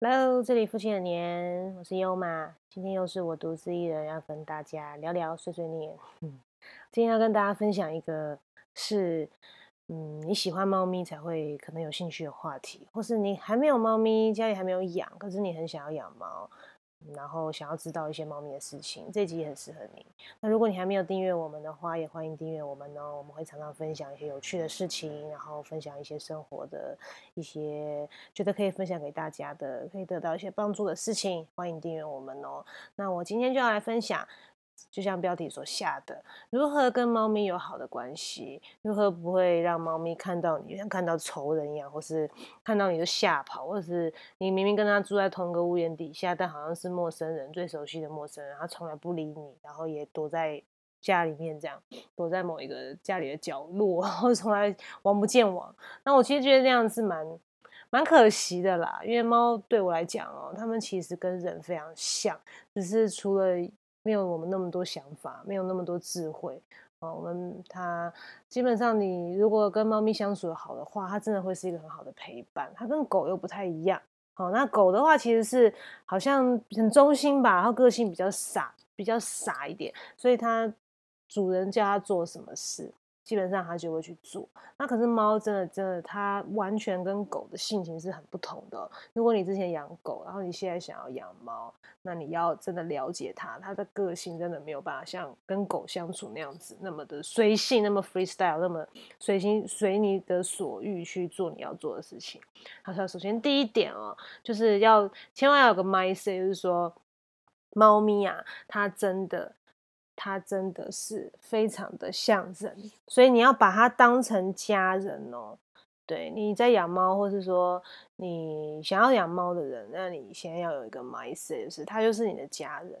Hello，这里父亲的年，我是优妈。今天又是我独自一人要跟大家聊聊碎碎念。今天要跟大家分享一个是，嗯，你喜欢猫咪才会可能有兴趣的话题，或是你还没有猫咪，家里还没有养，可是你很想要养猫。然后想要知道一些猫咪的事情，这集也很适合你。那如果你还没有订阅我们的话，也欢迎订阅我们哦。我们会常常分享一些有趣的事情，然后分享一些生活的一些觉得可以分享给大家的，可以得到一些帮助的事情。欢迎订阅我们哦。那我今天就要来分享。就像标题所下的，如何跟猫咪有好的关系？如何不会让猫咪看到你像看到仇人一样，或是看到你就吓跑，或是你明明跟它住在同个屋檐底下，但好像是陌生人，最熟悉的陌生人，它从来不理你，然后也躲在家里面这样，躲在某一个家里的角落，然后从来王不见王。那我其实觉得这样是蛮蛮可惜的啦，因为猫对我来讲哦，它们其实跟人非常像，只是除了。没有我们那么多想法，没有那么多智慧啊。我们它基本上，你如果跟猫咪相处的好的话，它真的会是一个很好的陪伴。它跟狗又不太一样。好，那狗的话其实是好像很忠心吧，然后个性比较傻，比较傻一点，所以它主人叫它做什么事。基本上它就会去做。那可是猫真的真的，它完全跟狗的性情是很不同的。如果你之前养狗，然后你现在想要养猫，那你要真的了解它，它的个性真的没有办法像跟狗相处那样子那么的随性，那么 freestyle，那么随心随你的所欲去做你要做的事情。好，首先第一点哦，就是要千万要有个 mindset，就是说，猫咪啊，它真的。它真的是非常的像人，所以你要把它当成家人哦。对，你在养猫，或是说你想要养猫的人，那你先要有一个 mindset，就是它就是你的家人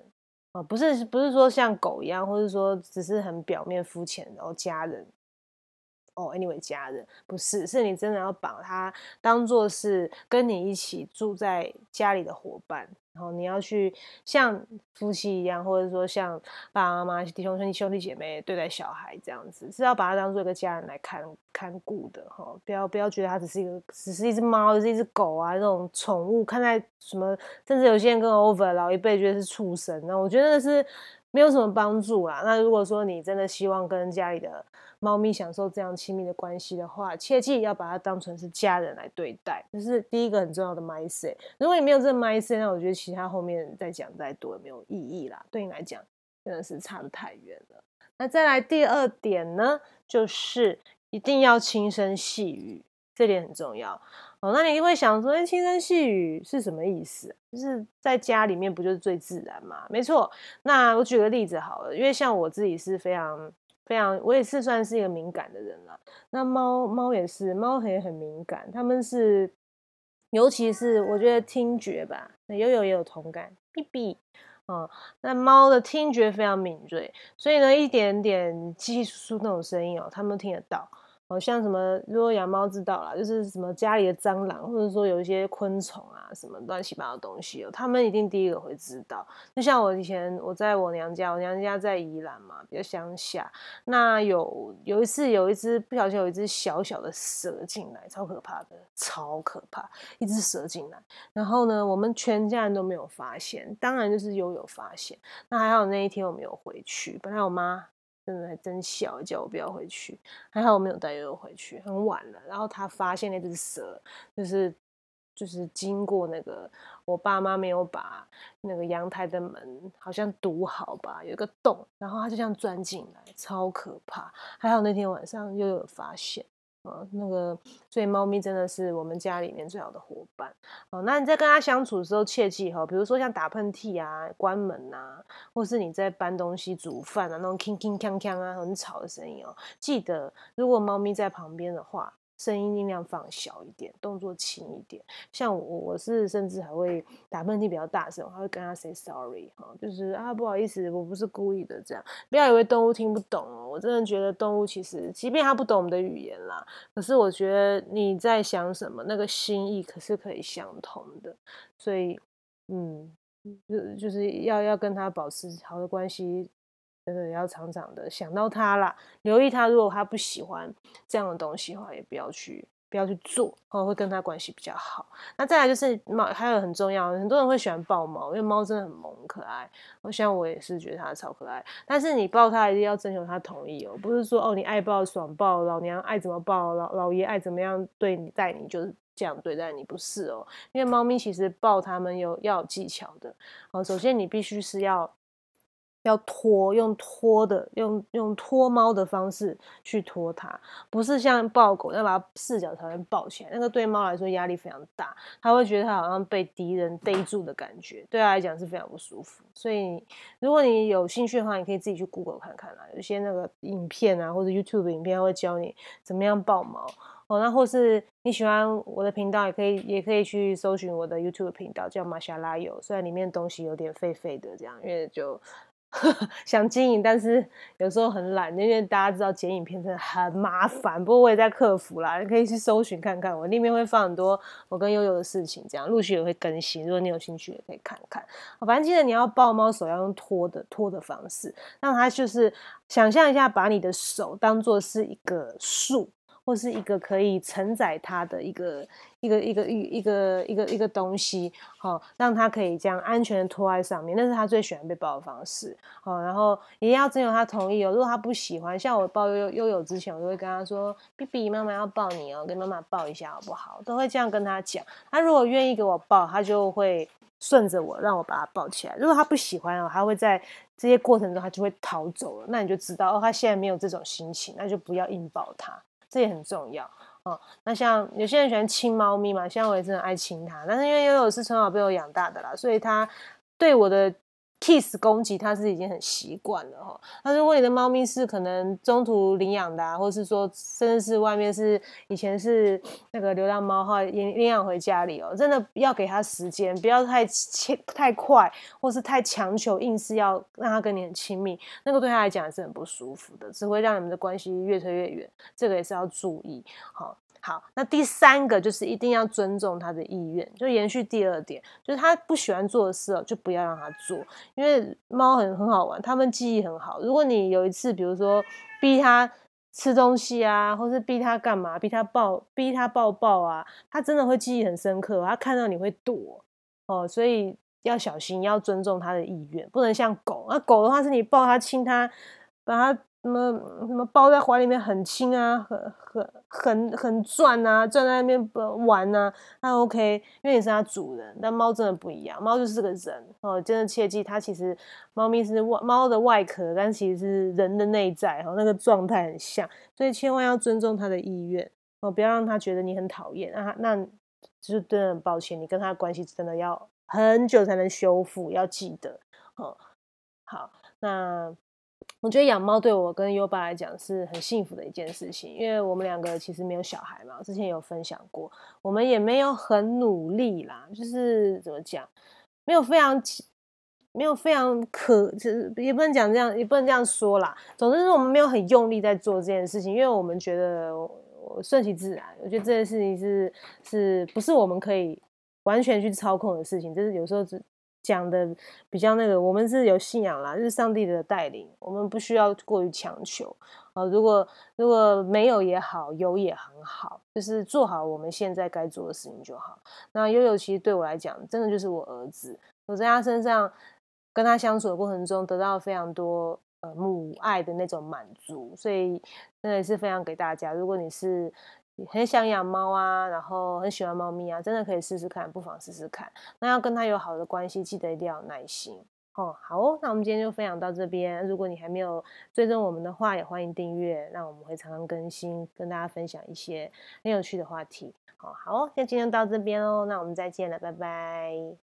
哦，不是不是说像狗一样，或者说只是很表面肤浅然后家人哦，anyway 家人不是，是你真的要把它当做是跟你一起住在家里的伙伴。然后你要去像夫妻一样，或者说像爸爸妈妈、弟兄兄弟兄弟姐妹对待小孩这样子，是要把它当做一个家人来看看顾的哈。不要不要觉得它只是一个，只是一只猫，是一只狗啊，这种宠物看待什么，甚至有些人跟 over 老一辈觉得是畜生，那我觉得是没有什么帮助啦。那如果说你真的希望跟家里的猫咪享受这样亲密的关系的话，切记要把它当成是家人来对待，这是第一个很重要的 mindset。如果你没有这个 mindset，那我觉得其他后面再讲再多也没有意义啦。对你来讲，真的是差得太远了。那再来第二点呢，就是一定要轻声细语，这点很重要哦。那你会想说，哎，轻声细语是什么意思？就是在家里面不就是最自然嘛？没错。那我举个例子好了，因为像我自己是非常。非常，我也是算是一个敏感的人了。那猫猫也是，猫也很敏感。他们是，尤其是我觉得听觉吧，那悠悠也有同感。哔哔，哦，那猫的听觉非常敏锐，所以呢，一点点叽叽那种声音哦，它们听得到。好像什么，如果养猫知道了，就是什么家里的蟑螂，或者说有一些昆虫啊，什么乱七八糟东西，他们一定第一个会知道。就像我以前我在我娘家，我娘家在宜兰嘛，比较乡下。那有有一次有一只不小心有一只小小的蛇进来，超可怕的，超可怕，一只蛇进来。然后呢，我们全家人都没有发现，当然就是悠悠发现。那还好那一天我没有回去，本来我妈。真的还真小，叫我不要回去。还好我没有带悠悠回去，很晚了。然后他发现那只蛇，就是就是经过那个我爸妈没有把那个阳台的门好像堵好吧，有一个洞，然后他就这样钻进来，超可怕。还好那天晚上又有发现。啊，那个，所以猫咪真的是我们家里面最好的伙伴。哦，那你在跟它相处的时候，切记哈，比如说像打喷嚏啊、关门呐，或是你在搬东西、煮饭啊，那种铿铿锵锵啊，很吵的声音哦，记得如果猫咪在旁边的话。声音尽量放小一点，动作轻一点。像我，我是甚至还会打喷嚏比较大声，还会跟他 say sorry 哈，就是啊不好意思，我不是故意的这样。不要以为动物听不懂哦，我真的觉得动物其实，即便它不懂我们的语言啦，可是我觉得你在想什么，那个心意可是可以相通的。所以，嗯，就就是要要跟他保持好的关系。真的要常常的想到他啦，留意他。如果他不喜欢这样的东西的话，也不要去不要去做，哦，会跟它关系比较好。那再来就是猫，还有很重要，很多人会喜欢抱猫，因为猫真的很萌可爱。我想我也是觉得它超可爱，但是你抱它一定要征求它同意哦，不是说哦你爱抱爽抱，老娘爱怎么抱，老老爷爱怎么样对你待你就是这样对待你，不是哦，因为猫咪其实抱它们有要有技巧的。哦，首先你必须是要。要拖，用拖的，用用拖猫的方式去拖它，不是像抱狗要把它四脚才能抱起来，那个对猫来说压力非常大，它会觉得它好像被敌人逮住的感觉，对它来讲是非常不舒服。所以如果你有兴趣的话，你可以自己去 Google 看看啦，有些那个影片啊，或者 YouTube 影片会教你怎么样抱猫哦。那或是你喜欢我的频道，也可以也可以去搜寻我的 YouTube 频道，叫马夏拉油，虽然里面东西有点废废的这样，因为就。想经营，但是有时候很懒，因为大家知道剪影片真的很麻烦。不过我也在克服啦，你可以去搜寻看看，我那边会放很多我跟悠悠的事情，这样陆续也会更新。如果你有兴趣，也可以看看。反正记得你要抱猫手要用拖的拖的方式，让它就是想象一下，把你的手当做是一个树。或是一个可以承载他的一个一个一个一一个一个一个东西，好，让他可以这样安全的拖在上面，那是他最喜欢被抱的方式，好，然后也要征求他同意哦。如果他不喜欢，像我抱悠悠悠之前，我就会跟他说：“B B，妈妈要抱你哦，跟妈妈抱一下好不好？”都会这样跟他讲。他如果愿意给我抱，他就会顺着我，让我把他抱起来。如果他不喜欢哦，他会在这些过程中他就会逃走了。那你就知道哦，他现在没有这种心情，那就不要硬抱他。这也很重要哦。那像有些人喜欢亲猫咪嘛，像我也真的爱亲它，但是因为悠悠是从小被我养大的啦，所以它对我的。Kiss 攻击它是已经很习惯了哈。那如果你的猫咪是可能中途领养的啊，或是说甚至是外面是以前是那个流浪猫哈，领领养回家里哦，真的要给它时间，不要太切太快，或是太强求，硬是要让它跟你很亲密，那个对它来讲是很不舒服的，只会让你们的关系越推越远。这个也是要注意好。好，那第三个就是一定要尊重他的意愿，就延续第二点，就是他不喜欢做的事哦，就不要让他做，因为猫很很好玩，他们记忆很好。如果你有一次，比如说逼他吃东西啊，或是逼他干嘛，逼他抱，逼他抱抱啊，他真的会记忆很深刻，他看到你会躲哦，所以要小心，要尊重他的意愿，不能像狗，那狗的话是你抱它亲它，把它。什么什么抱在怀里面很轻啊，很很很很转啊，转在那边玩啊，那 OK，因为你是它主人。但猫真的不一样，猫就是个人哦，真的切记，它其实猫咪是外猫的外壳，但其实是人的内在哦，那个状态很像，所以千万要尊重它的意愿哦，不要让它觉得你很讨厌，那那就是真的很抱歉，你跟它的关系真的要很久才能修复，要记得哦。好，那。我觉得养猫对我跟优爸来讲是很幸福的一件事情，因为我们两个其实没有小孩嘛，之前有分享过，我们也没有很努力啦，就是怎么讲，没有非常没有非常可，就是也不能讲这样，也不能这样说啦。总之是我们没有很用力在做这件事情，因为我们觉得我顺其自然。我觉得这件事情是是不是我们可以完全去操控的事情，就是有时候只。讲的比较那个，我们是有信仰啦，就是上帝的带领，我们不需要过于强求啊。如果如果没有也好，有也很好，就是做好我们现在该做的事情就好。那悠悠其实对我来讲，真的就是我儿子，我在他身上跟他相处的过程中，得到非常多呃母爱的那种满足，所以真的是分享给大家。如果你是。很想养猫啊，然后很喜欢猫咪啊，真的可以试试看，不妨试试看。那要跟它有好的关系，记得一定要有耐心哦。好哦，那我们今天就分享到这边。如果你还没有追踪我们的话，也欢迎订阅，那我们会常常更新，跟大家分享一些很有趣的话题。好，好哦，那今天到这边哦，那我们再见了，拜拜。